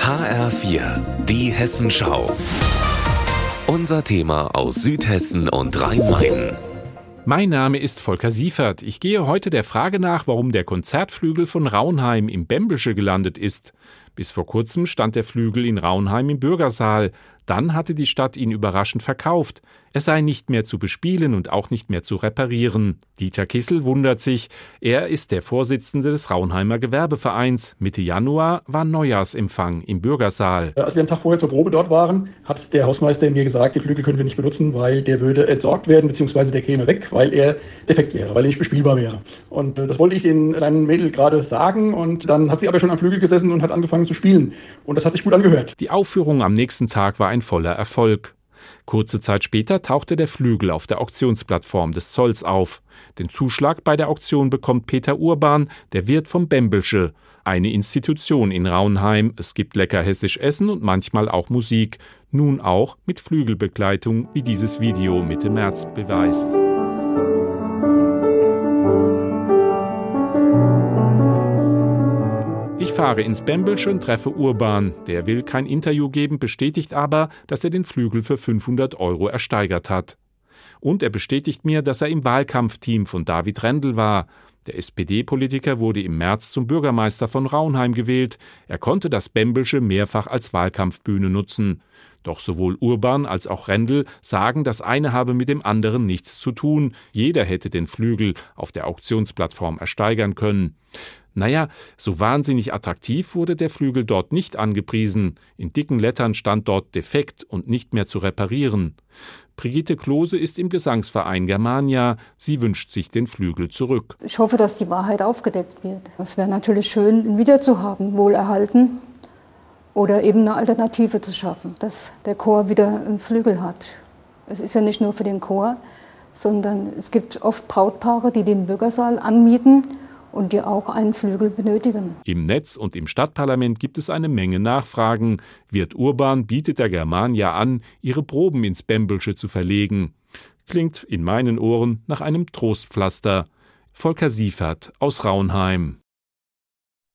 HR4, die Hessenschau. Unser Thema aus Südhessen und Rhein-Main. Mein Name ist Volker Siefert. Ich gehe heute der Frage nach, warum der Konzertflügel von Raunheim im Bembelsche gelandet ist. Bis vor kurzem stand der Flügel in Raunheim im Bürgersaal. Dann hatte die Stadt ihn überraschend verkauft. Er sei nicht mehr zu bespielen und auch nicht mehr zu reparieren. Dieter Kissel wundert sich. Er ist der Vorsitzende des Raunheimer Gewerbevereins. Mitte Januar war Neujahrsempfang im Bürgersaal. Als wir einen Tag vorher zur Probe dort waren, hat der Hausmeister mir gesagt, die Flügel können wir nicht benutzen, weil der würde entsorgt werden, beziehungsweise der käme weg, weil er defekt wäre, weil er nicht bespielbar wäre. Und äh, das wollte ich den kleinen Mädel gerade sagen und dann hat sie aber schon am Flügel gesessen und hat angefangen zu spielen. Und das hat sich gut angehört. Die Aufführung am nächsten Tag war ein voller Erfolg. Kurze Zeit später tauchte der Flügel auf der Auktionsplattform des Zolls auf. Den Zuschlag bei der Auktion bekommt Peter Urban, der Wirt vom Bembelsche, eine Institution in Raunheim. Es gibt lecker hessisch Essen und manchmal auch Musik, nun auch mit Flügelbegleitung, wie dieses Video Mitte März beweist. Ich fahre ins Bembelsche und treffe Urban. Der will kein Interview geben, bestätigt aber, dass er den Flügel für 500 Euro ersteigert hat. Und er bestätigt mir, dass er im Wahlkampfteam von David Rendel war. Der SPD-Politiker wurde im März zum Bürgermeister von Raunheim gewählt. Er konnte das Bembelsche mehrfach als Wahlkampfbühne nutzen. Doch sowohl Urban als auch Rendel sagen, das eine habe mit dem anderen nichts zu tun. Jeder hätte den Flügel auf der Auktionsplattform ersteigern können. Naja, so wahnsinnig attraktiv wurde der Flügel dort nicht angepriesen. In dicken Lettern stand dort defekt und nicht mehr zu reparieren. Brigitte Klose ist im Gesangsverein Germania. Sie wünscht sich den Flügel zurück. Ich hoffe, dass die Wahrheit aufgedeckt wird. Es wäre natürlich schön, ihn wiederzuhaben, wohlerhalten oder eben eine Alternative zu schaffen, dass der Chor wieder einen Flügel hat. Es ist ja nicht nur für den Chor, sondern es gibt oft Brautpaare, die den Bürgersaal anmieten und die auch einen Flügel benötigen. Im Netz und im Stadtparlament gibt es eine Menge Nachfragen. Wirt Urban bietet der Germania an, ihre Proben ins Bembelsche zu verlegen. Klingt in meinen Ohren nach einem Trostpflaster. Volker Siefert aus Raunheim.